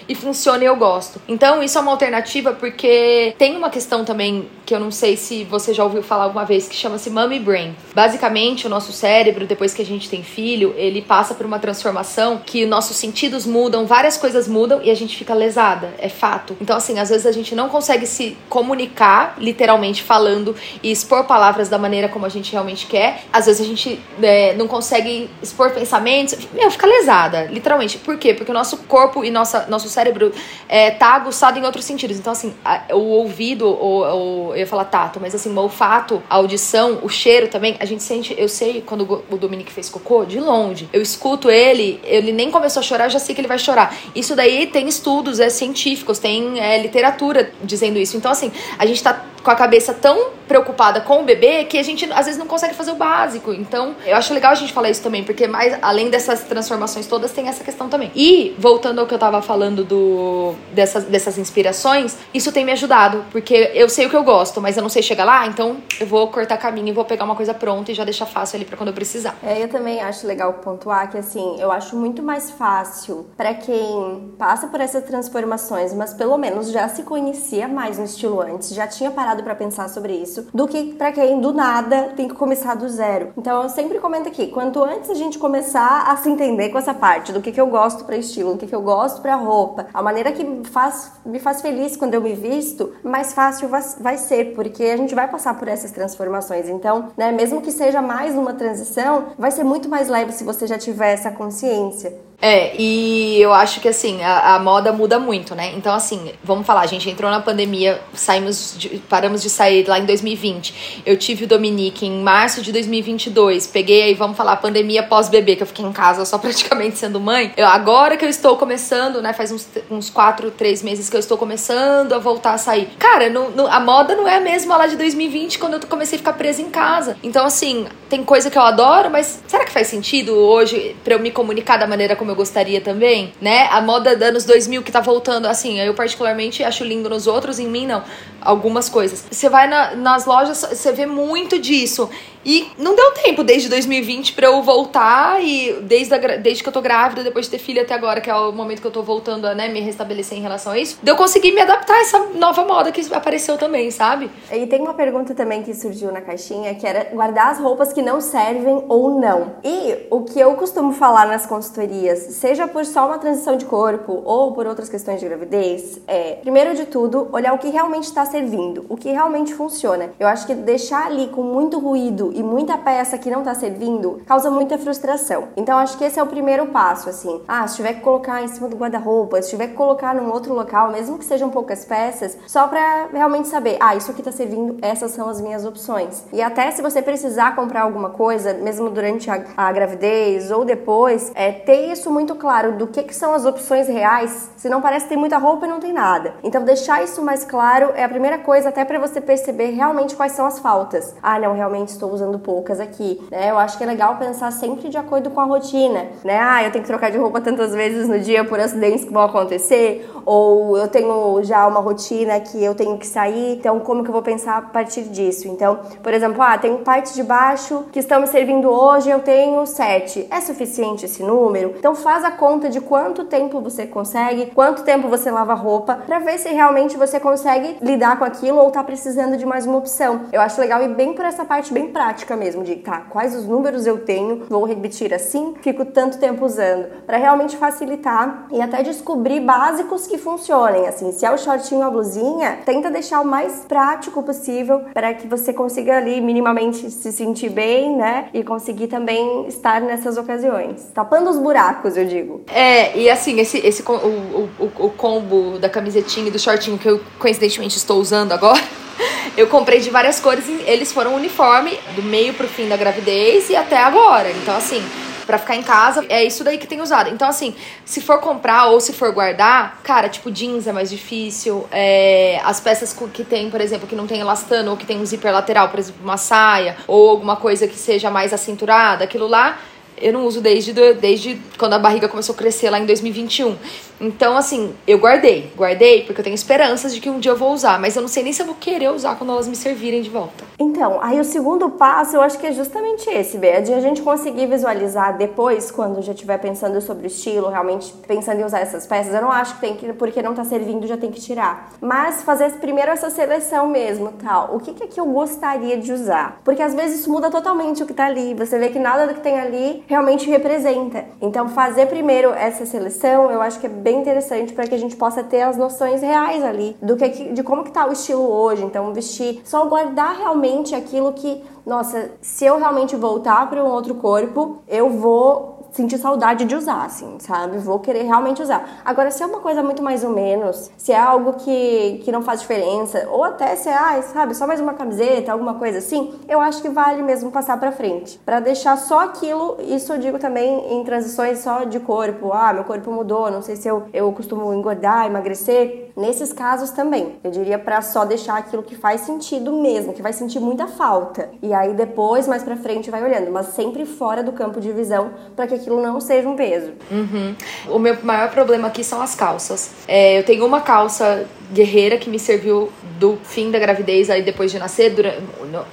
e funciona e eu gosto. Então isso é uma alternativa porque tem uma questão também que eu não sei se você já ouviu falar alguma vez, que chama-se Mummy Brain. Basicamente, o nosso cérebro, depois que a gente tem filho, ele passa por uma transformação que nossos sentidos mudam, várias coisas mudam e a gente fica lesada. É fato. Então, assim, às vezes a gente não consegue se comunicar, literalmente falando, e expor palavras da maneira como a gente realmente quer. Às vezes a gente é, não consegue expor pensamentos. Meu, fica lesada, literalmente. Por quê? Porque o nosso corpo e nossa, nosso cérebro é, tá aguçado em outros sentidos. Então, assim, a, o ouvido, o, o, eu ia falar tato, mas assim, o olfato, a audição, o cheiro também, a gente sente. Eu sei quando o Dominique fez cocô, de longe. Eu escuto ele, ele nem começou a chorar, eu já sei que ele vai chorar. Isso daí tem estudos, é científicos, tem é, literatura dizendo isso. Então, assim, a gente tá com a cabeça tão preocupada com o bebê que a gente às vezes não consegue fazer o básico. Então, eu acho legal a gente falar isso também, porque mais além dessas transformações todas, tem essa questão também. E, voltando ao que eu tava falando do dessas, dessas inspirações, isso tem me ajudado, porque eu sei o que eu gosto, mas eu não sei chegar lá, então eu vou cortar caminho e vou pegar uma coisa pronta e já deixar fácil ali para quando eu precisar. É, eu também acho legal pontuar que assim, eu acho muito mais fácil para quem passa por essas transformações, mas pelo menos já se conhecia mais no estilo antes, já tinha parado parado para pensar sobre isso, do que para quem do nada tem que começar do zero. Então eu sempre comento aqui, quanto antes a gente começar a se entender com essa parte do que, que eu gosto para estilo, do que, que eu gosto para roupa, a maneira que faz, me faz feliz quando eu me visto, mais fácil vai, ser, porque a gente vai passar por essas transformações. Então, né, mesmo que seja mais uma transição, vai ser muito mais leve se você já tiver essa consciência. É, e eu acho que assim, a, a, moda muda muito, né? Então, assim, vamos falar, a gente entrou na pandemia, saímos de, paramos de sair lá em 2020. Eu tive o Dominique em março de 2022. Peguei aí, vamos falar, pandemia pós-bebê, que eu fiquei em casa só praticamente sendo mãe. Eu, agora que eu estou começando, né? Faz uns, uns quatro, três meses que eu estou começando a voltar a sair. Cara, no, no, a moda não é a mesma lá de 2020, quando eu comecei a ficar presa em casa. Então, assim, tem coisa que eu adoro, mas será que faz sentido hoje para eu me comunicar da maneira como como eu gostaria também, né? A moda dos anos 2000 que tá voltando, assim, eu particularmente acho lindo nos outros, em mim não. Algumas coisas. Você vai na, nas lojas, você vê muito disso. E não deu tempo desde 2020 para eu voltar e desde, a, desde que eu tô grávida, depois de ter filho até agora, que é o momento que eu tô voltando a né, me restabelecer em relação a isso, de eu conseguir me adaptar a essa nova moda que apareceu também, sabe? E tem uma pergunta também que surgiu na caixinha, que era guardar as roupas que não servem ou não. E o que eu costumo falar nas consultorias, seja por só uma transição de corpo ou por outras questões de gravidez, é, primeiro de tudo, olhar o que realmente está servindo, o que realmente funciona. Eu acho que deixar ali com muito ruído e muita peça que não tá servindo, causa muita frustração. Então acho que esse é o primeiro passo, assim. Ah, se tiver que colocar em cima do guarda-roupa, se tiver que colocar num outro local, mesmo que sejam poucas peças, só para realmente saber, ah, isso aqui tá servindo, essas são as minhas opções. E até se você precisar comprar alguma coisa, mesmo durante a, a gravidez ou depois, é ter isso muito claro do que, que são as opções reais, se não parece ter muita roupa e não tem nada. Então deixar isso mais claro é a primeira coisa até para você perceber realmente quais são as faltas. Ah, não, realmente estou usando poucas aqui, né? Eu acho que é legal pensar sempre de acordo com a rotina, né? Ah, eu tenho que trocar de roupa tantas vezes no dia por acidentes que vão acontecer, ou eu tenho já uma rotina que eu tenho que sair, então como que eu vou pensar a partir disso? Então, por exemplo, ah, tem parte de baixo que estão me servindo hoje, eu tenho sete. É suficiente esse número? Então faz a conta de quanto tempo você consegue, quanto tempo você lava roupa, para ver se realmente você consegue lidar com aquilo ou tá precisando de mais uma opção. Eu acho legal ir bem por essa parte bem prática prática mesmo, de tá, quais os números eu tenho, vou repetir assim, fico tanto tempo usando, para realmente facilitar e até descobrir básicos que funcionem, assim, se é o shortinho ou a blusinha, tenta deixar o mais prático possível para que você consiga ali minimamente se sentir bem, né? E conseguir também estar nessas ocasiões. Tapando os buracos, eu digo. É, e assim, esse, esse o, o, o combo da camisetinha e do shortinho que eu coincidentemente estou usando agora. Eu comprei de várias cores, eles foram uniforme do meio pro fim da gravidez e até agora. Então, assim, para ficar em casa, é isso daí que tem usado. Então, assim, se for comprar ou se for guardar, cara, tipo, jeans é mais difícil. É, as peças que tem, por exemplo, que não tem elastano ou que tem um zíper lateral, por exemplo, uma saia ou alguma coisa que seja mais acinturada, aquilo lá eu não uso desde, desde quando a barriga começou a crescer lá em 2021. Então, assim, eu guardei. Guardei porque eu tenho esperanças de que um dia eu vou usar. Mas eu não sei nem se eu vou querer usar quando elas me servirem de volta. Então, aí o segundo passo eu acho que é justamente esse, Bê. É de a gente conseguir visualizar depois, quando já estiver pensando sobre o estilo, realmente pensando em usar essas peças. Eu não acho que tem que, porque não tá servindo, já tem que tirar. Mas fazer primeiro essa seleção mesmo, tal. O que, que é que eu gostaria de usar? Porque às vezes isso muda totalmente o que tá ali. Você vê que nada do que tem ali realmente representa. Então, fazer primeiro essa seleção, eu acho que é bem interessante para que a gente possa ter as noções reais ali do que de como que tá o estilo hoje. Então, vestir, só guardar realmente aquilo que, nossa, se eu realmente voltar para um outro corpo, eu vou sentir saudade de usar, assim, sabe? Vou querer realmente usar. Agora, se é uma coisa muito mais ou menos, se é algo que, que não faz diferença, ou até se é, ah, sabe, só mais uma camiseta, alguma coisa assim, eu acho que vale mesmo passar pra frente. para deixar só aquilo, isso eu digo também em transições só de corpo. Ah, meu corpo mudou, não sei se eu, eu costumo engordar, emagrecer. Nesses casos também, eu diria para só deixar aquilo que faz sentido mesmo, que vai sentir muita falta. E aí depois, mais pra frente, vai olhando, mas sempre fora do campo de visão para que aquilo não seja um peso. Uhum. O meu maior problema aqui são as calças. É, eu tenho uma calça guerreira que me serviu do fim da gravidez, aí depois de nascer, durante,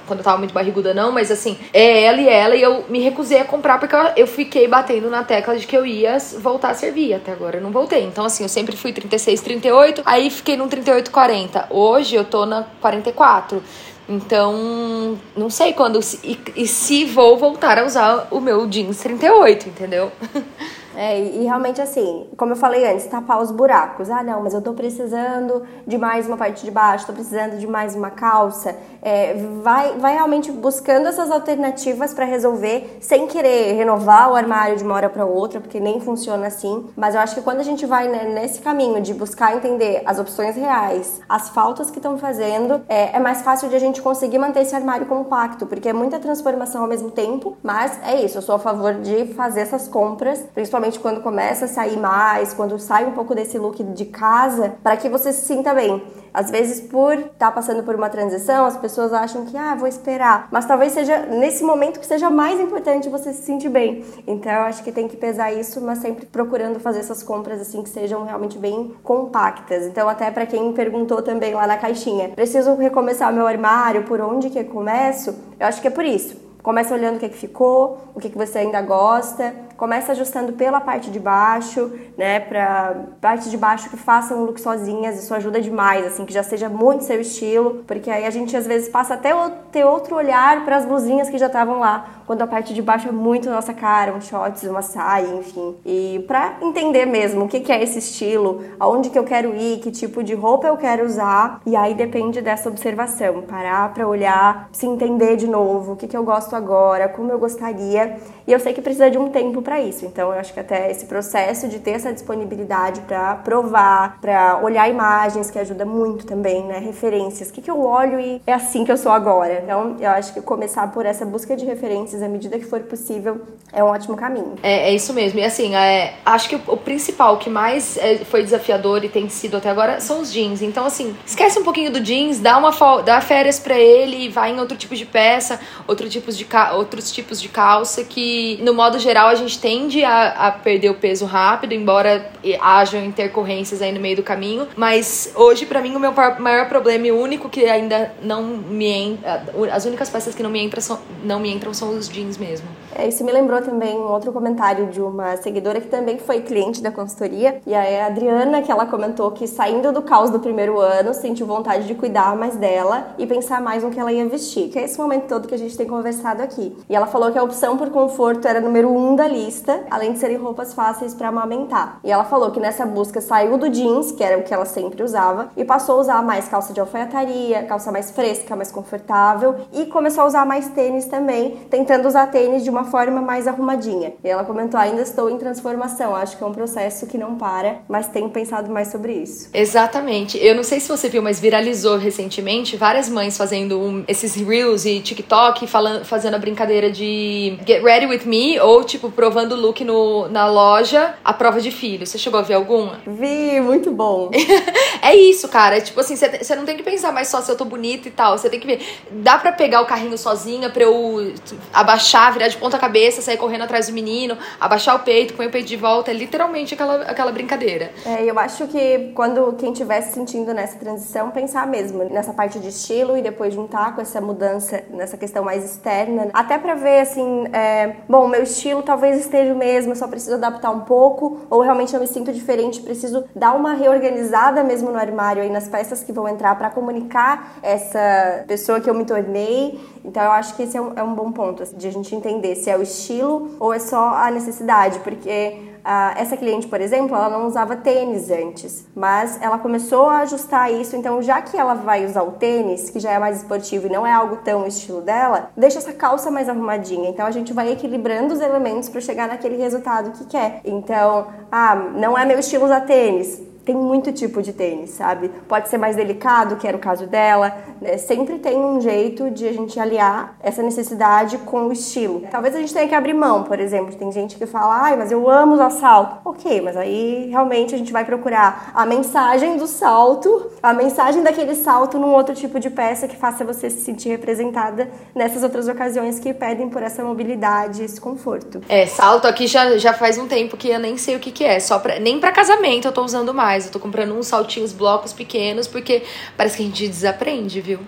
quando eu tava muito barriguda, não, mas assim, é ela e ela, e eu me recusei a comprar porque eu, fiquei batendo na tecla de que eu ia voltar a servir. Até agora eu não voltei. Então, assim, eu sempre fui 36, 38, aí fiquei no 38, 40. Hoje eu tô na 44. Então, não sei quando. E, e se vou voltar a usar o meu jeans 38, entendeu? É, e realmente assim, como eu falei antes, tapar os buracos. Ah, não, mas eu tô precisando de mais uma parte de baixo, tô precisando de mais uma calça. É, vai, vai realmente buscando essas alternativas para resolver, sem querer renovar o armário de uma hora para outra, porque nem funciona assim. Mas eu acho que quando a gente vai né, nesse caminho de buscar entender as opções reais, as faltas que estão fazendo, é, é mais fácil de a gente conseguir manter esse armário compacto, porque é muita transformação ao mesmo tempo. Mas é isso, eu sou a favor de fazer essas compras, principalmente principalmente quando começa a sair mais, quando sai um pouco desse look de casa, para que você se sinta bem. Às vezes, por estar tá passando por uma transição, as pessoas acham que, ah, vou esperar. Mas talvez seja nesse momento que seja mais importante você se sentir bem. Então, eu acho que tem que pesar isso, mas sempre procurando fazer essas compras assim que sejam realmente bem compactas. Então, até para quem perguntou também lá na caixinha, preciso recomeçar meu armário, por onde que eu começo? Eu acho que é por isso Começa olhando o que, é que ficou, o que, é que você ainda gosta. Começa ajustando pela parte de baixo, né? Pra parte de baixo que faça um look sozinhas. Isso ajuda demais, assim, que já seja muito seu estilo. Porque aí a gente às vezes passa até ter outro olhar para as blusinhas que já estavam lá. Quando a parte de baixo é muito nossa cara, um shorts, uma saia, enfim. E pra entender mesmo o que, que é esse estilo, aonde que eu quero ir, que tipo de roupa eu quero usar. E aí depende dessa observação. Parar pra olhar, se entender de novo, o que, que eu gosto agora, como eu gostaria. E eu sei que precisa de um tempo para isso. Então eu acho que até esse processo de ter essa disponibilidade para provar, para olhar imagens, que ajuda muito também, né? Referências. O que, que eu olho e é assim que eu sou agora. Então eu acho que começar por essa busca de referências à medida que for possível é um ótimo caminho. É, é isso mesmo. E assim, é, acho que o, o principal que mais é, foi desafiador e tem sido até agora são os jeans. Então, assim, esquece um pouquinho do jeans, dá uma dá férias para ele e vai em outro tipo de peça, outro tipo de outros tipos de calça que, no modo geral, a gente tende a, a perder o peso rápido, embora hajam intercorrências aí no meio do caminho. Mas hoje, para mim, o meu maior problema e único que ainda não me entra. As únicas peças que não me entram são, não me entram são os jeans mesmo. É, isso me lembrou também um outro comentário de uma seguidora que também foi cliente da consultoria, e aí a Adriana, que ela comentou que saindo do caos do primeiro ano, sentiu vontade de cuidar mais dela e pensar mais no que ela ia vestir, que é esse momento todo que a gente tem conversado aqui. E ela falou que a opção por conforto era número um da lista, além de serem roupas fáceis para amamentar. E ela falou que nessa busca saiu do jeans, que era o que ela sempre usava, e passou a usar mais calça de alfaiataria, calça mais fresca, mais confortável, e começou a usar mais tênis também, tentando usar tênis de uma forma mais arrumadinha. E ela comentou: ainda estou em transformação, acho que é um processo que não para, mas tenho pensado mais sobre isso. Exatamente. Eu não sei se você viu, mas viralizou recentemente várias mães fazendo um, esses reels e TikTok falando, fazendo a brincadeira de get ready with me ou tipo provando o look no, na loja a prova de filho. Você chegou a ver alguma? Vi, muito bom. é isso, cara. É tipo assim, você não tem que pensar mais só se eu tô bonita e tal. Você tem que ver. Dá pra pegar o carrinho sozinha pra eu abaixar, virar de ponta cabeça, sair correndo atrás do menino, abaixar o peito, põe o peito de volta. É literalmente aquela, aquela brincadeira. É, eu acho que quando quem estiver se sentindo nessa transição, pensar mesmo nessa parte de estilo e depois juntar com essa mudança, nessa questão mais externa. Até pra ver assim, é, bom, meu estilo talvez esteja o mesmo, só preciso adaptar um pouco, ou realmente eu me sinto diferente, preciso dar uma reorganizada mesmo no armário aí nas peças que vão entrar para comunicar essa pessoa que eu me tornei. Então eu acho que esse é um, é um bom ponto assim, de a gente entender se é o estilo ou é só a necessidade, porque ah, essa cliente, por exemplo, ela não usava tênis antes, mas ela começou a ajustar isso. Então, já que ela vai usar o tênis, que já é mais esportivo e não é algo tão estilo dela, deixa essa calça mais arrumadinha. Então, a gente vai equilibrando os elementos para chegar naquele resultado que quer. Então, ah, não é meu estilo usar tênis tem muito tipo de tênis, sabe? Pode ser mais delicado, que era o caso dela. Né? Sempre tem um jeito de a gente aliar essa necessidade com o estilo. Talvez a gente tenha que abrir mão, por exemplo. Tem gente que fala, ai, mas eu amo usar salto. Ok, mas aí realmente a gente vai procurar a mensagem do salto, a mensagem daquele salto num outro tipo de peça que faça você se sentir representada nessas outras ocasiões que pedem por essa mobilidade, esse conforto. É, salto aqui já, já faz um tempo que eu nem sei o que, que é. Só pra, nem para casamento eu tô usando mais mais. Eu tô comprando uns saltinhos, blocos pequenos, porque parece que a gente desaprende, viu?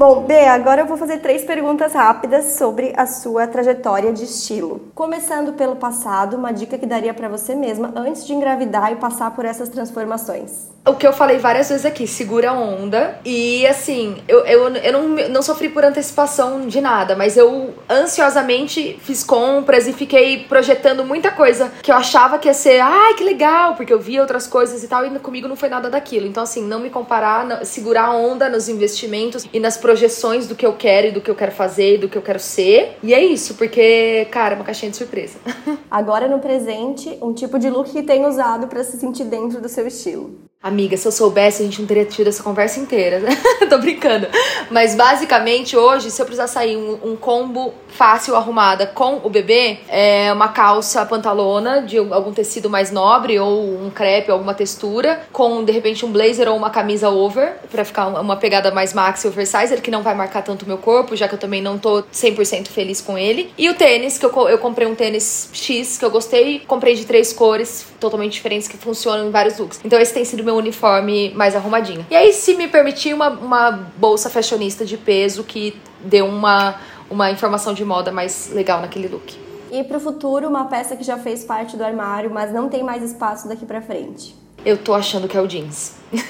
Bom, B, agora eu vou fazer três perguntas rápidas sobre a sua trajetória de estilo. Começando pelo passado, uma dica que daria para você mesma antes de engravidar e passar por essas transformações o que eu falei várias vezes aqui, segura a onda. E assim, eu, eu, eu não, não sofri por antecipação de nada, mas eu ansiosamente fiz compras e fiquei projetando muita coisa que eu achava que ia ser, ai, que legal, porque eu via outras coisas e tal, e comigo não foi nada daquilo. Então, assim, não me comparar, não, segurar a onda nos investimentos e nas projeções do que eu quero e do que eu quero fazer e do que eu quero ser. E é isso, porque, cara, é uma caixinha de surpresa. Agora no presente, um tipo de look que tem usado para se sentir dentro do seu estilo. Amiga, se eu soubesse, a gente não teria tido essa conversa inteira. Tô brincando. Mas basicamente, hoje, se eu precisar sair um, um, combo fácil, arrumada com o bebê, é uma calça pantalona de algum tecido mais nobre, ou um crepe, alguma textura, com de repente um blazer ou uma camisa over, pra ficar uma pegada mais maxi oversize, que não vai marcar tanto o meu corpo, já que eu também não tô 100% feliz com ele. E o tênis, que eu, eu comprei um tênis X que eu gostei, comprei de três cores totalmente diferentes que funcionam em vários looks. Então esse tem sido meu uniforme mais arrumadinho. E aí, se me permitir, uma, uma bolsa fashionista de peso que deu uma, uma informação de moda mais legal naquele look. E para o futuro, uma peça que já fez parte do armário, mas não tem mais espaço daqui para frente. Eu tô achando que é o jeans.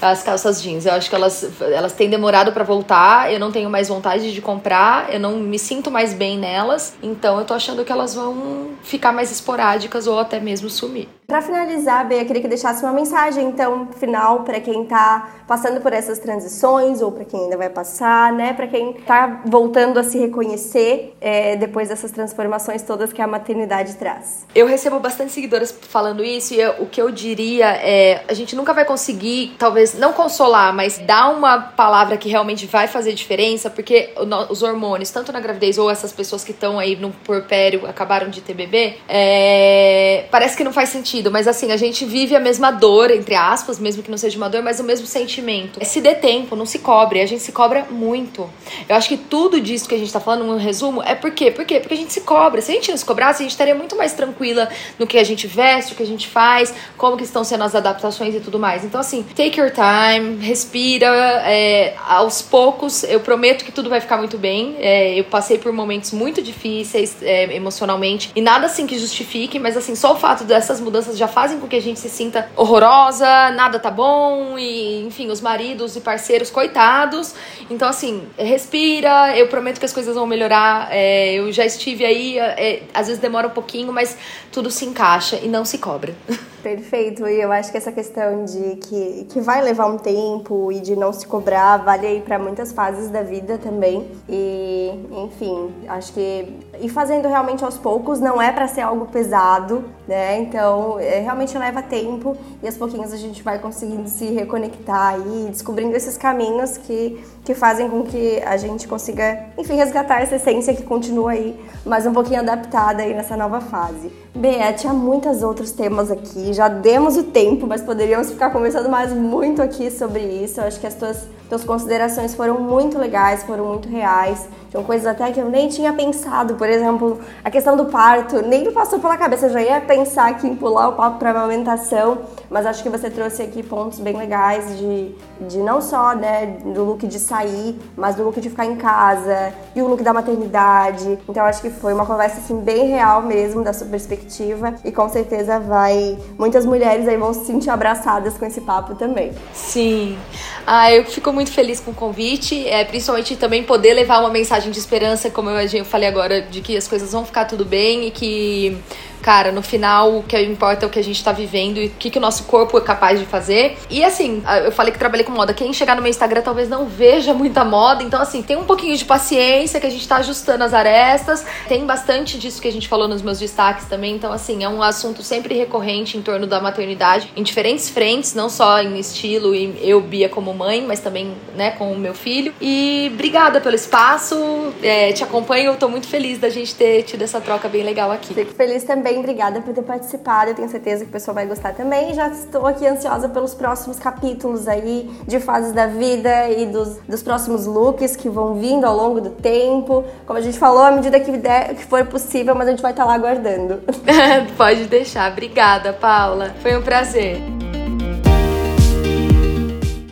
As calças jeans. Eu acho que elas, elas têm demorado para voltar. Eu não tenho mais vontade de comprar. Eu não me sinto mais bem nelas. Então eu tô achando que elas vão ficar mais esporádicas ou até mesmo sumir. Para finalizar, Bea, eu queria que deixasse uma mensagem, então, final para quem está passando por essas transições ou para quem ainda vai passar, né? Para quem está voltando a se reconhecer é, depois dessas transformações todas que a maternidade traz. Eu recebo bastante seguidoras falando isso e eu, o que eu diria é: a gente nunca vai conseguir, talvez, não consolar, mas dar uma palavra que realmente vai fazer diferença, porque os hormônios, tanto na gravidez ou essas pessoas que estão aí no porpério, acabaram de ter bebê, é, parece que não faz sentido sentido, mas assim, a gente vive a mesma dor, entre aspas, mesmo que não seja uma dor, mas o mesmo sentimento. É se dê tempo, não se cobre. A gente se cobra muito. Eu acho que tudo disso que a gente tá falando, um resumo, é por quê? Por quê? Porque a gente se cobra. Se a gente não se cobrasse, a gente estaria muito mais tranquila no que a gente veste, o que a gente faz, como que estão sendo as adaptações e tudo mais. Então, assim, take your time, respira. É, aos poucos, eu prometo que tudo vai ficar muito bem. É, eu passei por momentos muito difíceis é, emocionalmente e nada assim que justifique, mas assim, só o fato dessas mudanças já fazem com que a gente se sinta horrorosa, nada tá bom e, enfim, os maridos e parceiros, coitados. Então, assim, respira, eu prometo que as coisas vão melhorar. É, eu já estive aí, é, às vezes demora um pouquinho, mas tudo se encaixa e não se cobra. Perfeito, e eu acho que essa questão de que, que vai levar um tempo e de não se cobrar vale aí para muitas fases da vida também. E, enfim, acho que ir fazendo realmente aos poucos não é para ser algo pesado, né? Então, é, realmente leva tempo e aos pouquinhos a gente vai conseguindo se reconectar e descobrindo esses caminhos que, que fazem com que a gente consiga, enfim, resgatar essa essência que continua aí, mas um pouquinho adaptada aí nessa nova fase. Bem, tinha muitos outros temas aqui, já demos o tempo, mas poderíamos ficar conversando mais muito aqui sobre isso. Eu acho que as tuas, tuas considerações foram muito legais, foram muito reais. Tinham coisas até que eu nem tinha pensado, por exemplo, a questão do parto, nem me passou pela cabeça, eu já ia pensar aqui em pular o papo para amamentação, mas acho que você trouxe aqui pontos bem legais de, de não só, né, do look de sair, mas do look de ficar em casa, e o look da maternidade. Então acho que foi uma conversa assim bem real mesmo da sua perspectiva e com certeza vai muitas mulheres aí vão se sentir abraçadas com esse papo também. Sim. Ah, eu fico muito feliz com o convite, é principalmente também poder levar uma mensagem de esperança, como eu falei agora, de que as coisas vão ficar tudo bem e que cara, no final o que importa é o que a gente tá vivendo e o que, que o nosso corpo é capaz de fazer. E assim, eu falei que trabalhei com moda. Quem chegar no meu Instagram talvez não veja muita moda. Então, assim, tem um pouquinho de paciência que a gente tá ajustando as arestas. Tem bastante disso que a gente falou nos meus destaques também. Então, assim, é um assunto sempre recorrente em torno da maternidade, em diferentes frentes, não só em estilo e eu, Bia, como mãe, mas também, né, com o meu filho. E obrigada pelo espaço. É, te acompanho, eu tô muito feliz da gente ter tido essa troca bem legal aqui. Fico feliz também também obrigada por ter participado. Eu tenho certeza que o pessoal vai gostar também. Já estou aqui ansiosa pelos próximos capítulos aí de fases da vida e dos, dos próximos looks que vão vindo ao longo do tempo. Como a gente falou, à medida que, der, que for possível, mas a gente vai estar lá aguardando. Pode deixar. Obrigada, Paula. Foi um prazer.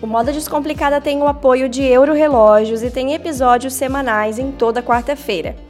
O Moda Descomplicada tem o apoio de Euro Relógios e tem episódios semanais em toda quarta-feira.